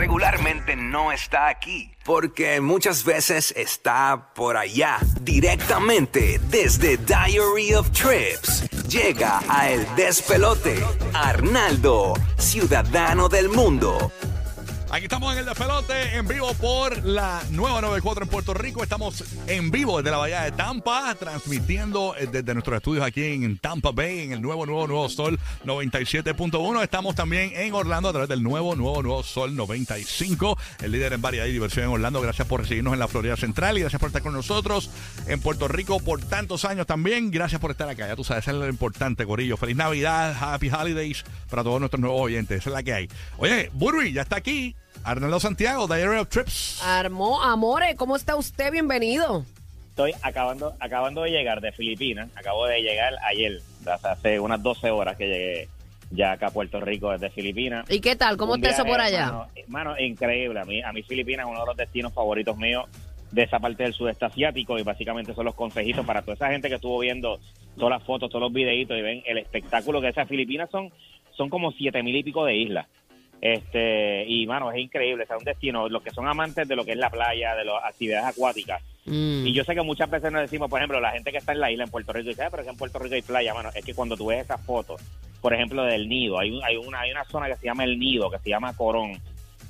regularmente no está aquí, porque muchas veces está por allá, directamente desde Diary of Trips. Llega a El Despelote, Arnaldo, ciudadano del mundo. Aquí estamos en el despelote, en vivo por la nueva 94 en Puerto Rico. Estamos en vivo desde la Bahía de Tampa, transmitiendo eh, desde nuestros estudios aquí en Tampa Bay, en el nuevo, nuevo, nuevo Sol 97.1. Estamos también en Orlando a través del nuevo, nuevo, nuevo Sol 95, el líder en variedad y diversión en Orlando. Gracias por recibirnos en la Florida Central y gracias por estar con nosotros en Puerto Rico por tantos años también. Gracias por estar acá, ya tú sabes, es lo importante, Corillo. Feliz Navidad, Happy Holidays para todos nuestros nuevos oyentes. Esa es la que hay. Oye, Burry ya está aquí. Arnaldo Santiago, Diary of Trips. Armó, Amore, ¿cómo está usted? Bienvenido. Estoy acabando, acabando de llegar de Filipinas. Acabo de llegar ayer, hace unas 12 horas que llegué ya acá a Puerto Rico desde Filipinas. ¿Y qué tal? ¿Cómo está eso por allá? Mano, mano, increíble. A mí, a mí Filipinas es uno de los destinos favoritos míos de esa parte del sudeste asiático y básicamente son los consejitos para toda esa gente que estuvo viendo todas las fotos, todos los videitos y ven el espectáculo que esas Filipinas son, son como siete mil y pico de islas. Este, y mano, es increíble, o sea, un destino, los que son amantes de lo que es la playa, de las actividades acuáticas. Mm. Y yo sé que muchas veces nos decimos, por ejemplo, la gente que está en la isla en Puerto Rico dice, ah, pero es que en Puerto Rico hay playa, mano, es que cuando tú ves esas fotos, por ejemplo, del nido, hay, un- hay, una, hay una zona que se llama el nido, que se llama Corón,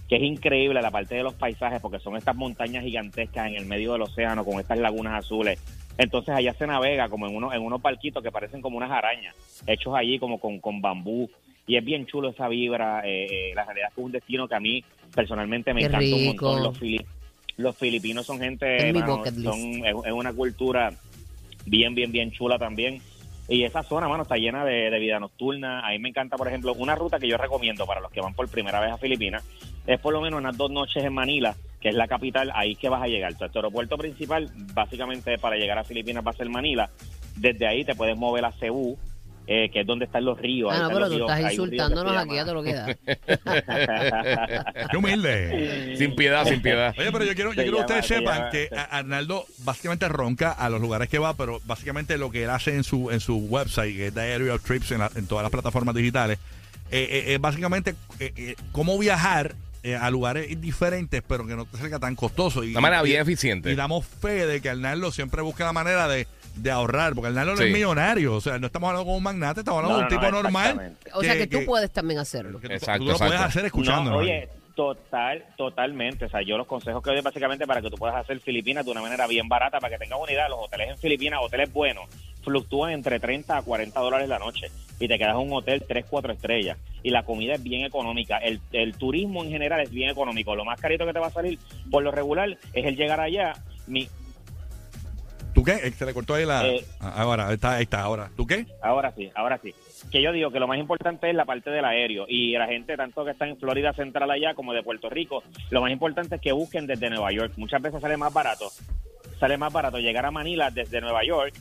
que es increíble la parte de los paisajes, porque son estas montañas gigantescas en el medio del océano, con estas lagunas azules. Entonces allá se navega como en unos, en unos barquitos que parecen como unas arañas, hechos allí como con, con bambú. Y es bien chulo esa vibra. eh, eh, la realidad es que es un destino que a mí personalmente me Qué encanta un rico. montón. Los, fili- los filipinos son gente, Es mi mano, bucket list. son, es, es una cultura bien, bien, bien chula también. Y esa zona, mano, está llena de, de vida nocturna. A mí me encanta, por ejemplo, una ruta que yo recomiendo para los que van por primera vez a Filipinas. Es por lo menos unas dos noches en Manila, que es la capital, ahí que vas a llegar. Entonces, tu aeropuerto principal, básicamente para llegar a Filipinas va a ser Manila. Desde ahí te puedes mover a Cebú, eh, que es donde están los ríos. Ah, no, pero tú ríos. estás insultándonos aquí a todo lo que da. Qué humilde. Sin piedad, sin piedad. Oye, pero yo quiero, yo quiero que ustedes sepan llama- que Arnaldo básicamente ronca a los lugares que va, pero básicamente lo que él hace en su en su website, que es Diary of Trips en, la- en todas las plataformas digitales, eh, eh, es básicamente eh, eh, cómo viajar eh, a lugares diferentes, pero que no te salga tan costoso. Y, Una manera y- bien eficiente. Y damos fe de que Arnaldo siempre busca la manera de, de ahorrar, porque Arnaldo no es Sí. millonario, o sea, no estamos hablando con un magnate, estamos hablando No, de un no, tipo no, normal. exactamente. O sea que tú puedes también hacerlo. que tú- Exacto, tú lo puedes exacto. hacer escuchando. No, oye, total, totalmente. O sea, yo los consejos que doy básicamente para que tú puedas hacer Filipinas de una manera bien barata, para que tengas una idea, los hoteles en Filipinas, hoteles buenos, fluctúan entre 30 a 40 dólares la noche y te quedas en un hotel 3, 4 estrellas. Y la comida es bien económica. El, el turismo en general es bien económico. Lo más carito que te va a salir por lo regular es el llegar allá. Mi, ¿Tú qué? Eh, Se le cortó ahí la... Eh. Ah, ahora, ahí está, ahí está, ahora. ¿Tú qué? Ahora sí, ahora sí. Que yo digo que lo más importante es la parte del aéreo y la gente tanto que está en Florida Central allá como de Puerto Rico, lo más importante es que busquen desde Nueva York. Muchas veces sale más barato, sale más barato llegar a Manila desde Nueva York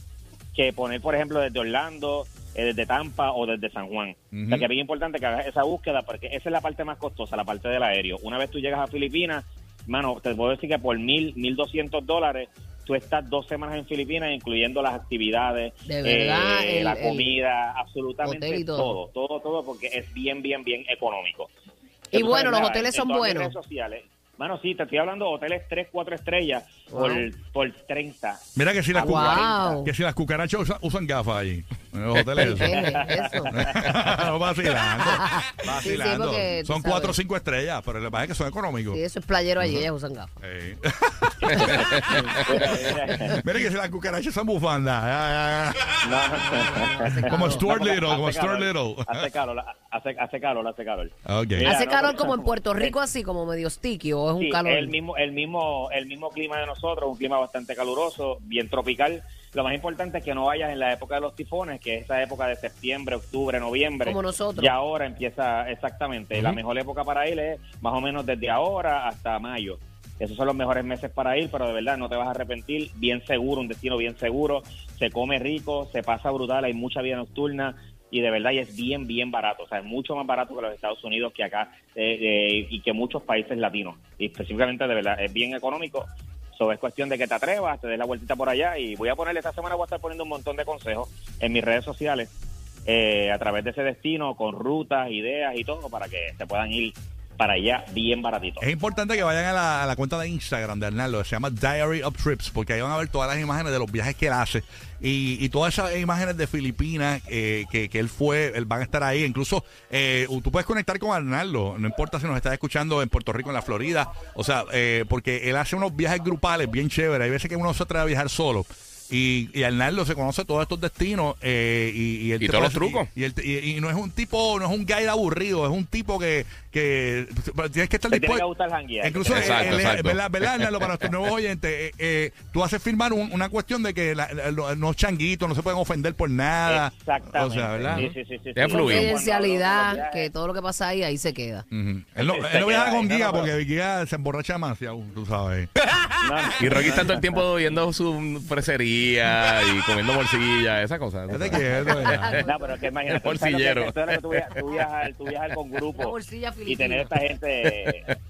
que poner, por ejemplo, desde Orlando, eh, desde Tampa o desde San Juan. O sea que es bien importante que hagas esa búsqueda porque esa es la parte más costosa, la parte del aéreo. Una vez tú llegas a Filipinas, mano, te puedo decir que por mil, mil doscientos dólares tú estás dos semanas en Filipinas, incluyendo las actividades, De verdad, eh, el- la comida, absolutamente todo. todo. todo, todo, porque es bien, bien, bien económico. Y bueno, sabes, los nada, hoteles son buenos. redes sociales. Mano, sí, te estoy hablando de hoteles 3, 4 estrellas por, Wow. por 30. Mira que si las, cuca- wow. que si las cucarachas usan, usan gafas allí. En los hoteles. ¿Qué es eso? no, vacilando. Vacilando. son cuatro o cinco estrellas, pero lo que pasa es que son económicos. Sí, eso es playero allí, ellas usan gafas. Mira que si las cucarachas son bufandas. Ya, ya, ya. Como Stuart Little, como Hace Stuart calor, Little. Hace calor, hace, hace calor, hace calor. ¿Hace no, calor como en Puerto Rico así, como medio sticky o es un Sí, calor? el mismo, el mismo, el mismo clima de nosotros, un clima bastante caluroso, bien tropical. Lo más importante es que no vayas en la época de los tifones, que es esa época de septiembre, octubre, noviembre. Como nosotros. Y ahora empieza exactamente. La mejor época para ir es más o menos desde ahora hasta mayo. Esos son los mejores meses para ir, pero de verdad no te vas a arrepentir. Bien seguro, un destino bien seguro. Se come rico, se pasa brutal, hay mucha vida nocturna y de verdad y es bien, bien barato. O sea, es mucho más barato que los Estados Unidos, que acá eh, eh, y que muchos países latinos. Y específicamente, de verdad, es bien económico. So, es cuestión de que te atrevas, te des la vueltita por allá y voy a ponerle, esta semana voy a estar poniendo un montón de consejos en mis redes sociales eh, a través de ese destino, con rutas, ideas y todo, para que se puedan ir para allá bien baratito. Es importante que vayan a la, cuenta de Instagram de Arnaldo, se llama Diary of Trips, porque ahí van a ver todas las imágenes de los viajes que él hace y, y todas esas imágenes de Filipinas eh, que, que él fue, él van a estar ahí. Incluso eh, tú puedes conectar con Arnaldo, no importa si nos estás escuchando en Puerto Rico, en la Florida, o sea, eh, porque él hace unos viajes grupales bien chéveres. Hay veces que uno se atreve a viajar solo. Y, y Arnaldo se conoce todos estos destinos eh, y, él Y te todos los trucos. Y, y él te- y- y no es un tipo, no es un guide aburrido, es un tipo que, que tienes que estar Te tiene que dispuesto. gustar janguear. Incluso, Exacto, eh, él es- exacto. ¿verdad, verdad, Arnaldo? Para nuestros nuevos oyentes, eh, eh, tú haces firmar un- una cuestión de que la- la- los, los changuitos no se pueden ofender por nada. Exactamente. O sea, ¿verdad? Sí, sí, sí, sí. Confidencialidad, que todo lo que pasa ahí, ahí se queda. Ujú. Él no, él no viaja con guía no, no, porque guía se emborracha demasiado, tú sabes. Y Rocky está todo el tiempo viendo su fresería y comiendo morcilla, esa cosa. Fíjate que es de verdad. No, pero es que imagínate. El tú viajas, tú viajas, tú viajas con grupo bolsilla y tener esta gente.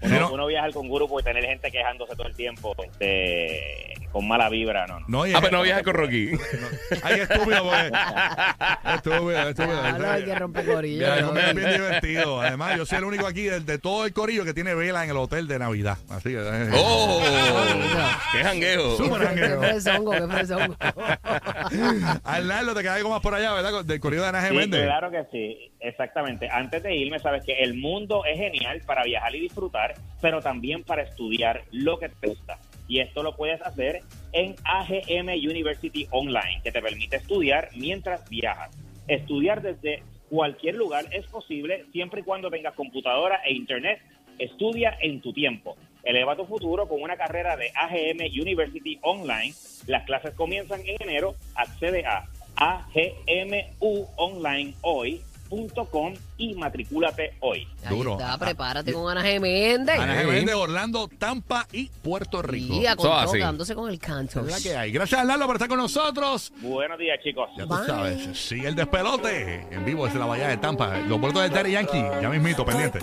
Uno, uno viaja con grupo y tener gente quejándose todo el tiempo este, con mala vibra, no, no. No, Ah, pero no viaja con Rocky. Ay, estúpido, porque. Estúpido, estúpido. Claro, hay que romper corillo. Ya, ¿no? es bien divertido. Además, yo soy el único aquí de, de todo el corillo que tiene vela en el hotel de Navidad. Así que. eh, ¡Oh! ¡Qué jangueo! Súper Qué jangueo. fresongo, qué fresongo. Arnaldo, te queda algo más por allá, ¿verdad? Del corrido de Ana Sí, Méndez. claro que sí, exactamente. Antes de irme, sabes que el mundo es genial para viajar y disfrutar, pero también para estudiar lo que te gusta. Y esto lo puedes hacer en AGM University Online, que te permite estudiar mientras viajas. Estudiar desde cualquier lugar es posible siempre y cuando tengas computadora e internet. Estudia en tu tiempo. Eleva tu futuro con una carrera de AGM University Online. Las clases comienzan en enero. Accede a agmuonline.hoy.com y matricúlate hoy. Ahí Duro. está, Ah, prepárate ah, con Ana Geméndez. Ana Méndez, Orlando, Tampa y Puerto Rico. Y dándose con el canto. Es la que hay. Gracias, Arnaldo, por estar con nosotros. Buenos días, chicos. Ya tú sabes, sigue el despelote en vivo desde la Bahía de Tampa. Los vueltos de Terry Yankee, ya mismito, pendiente.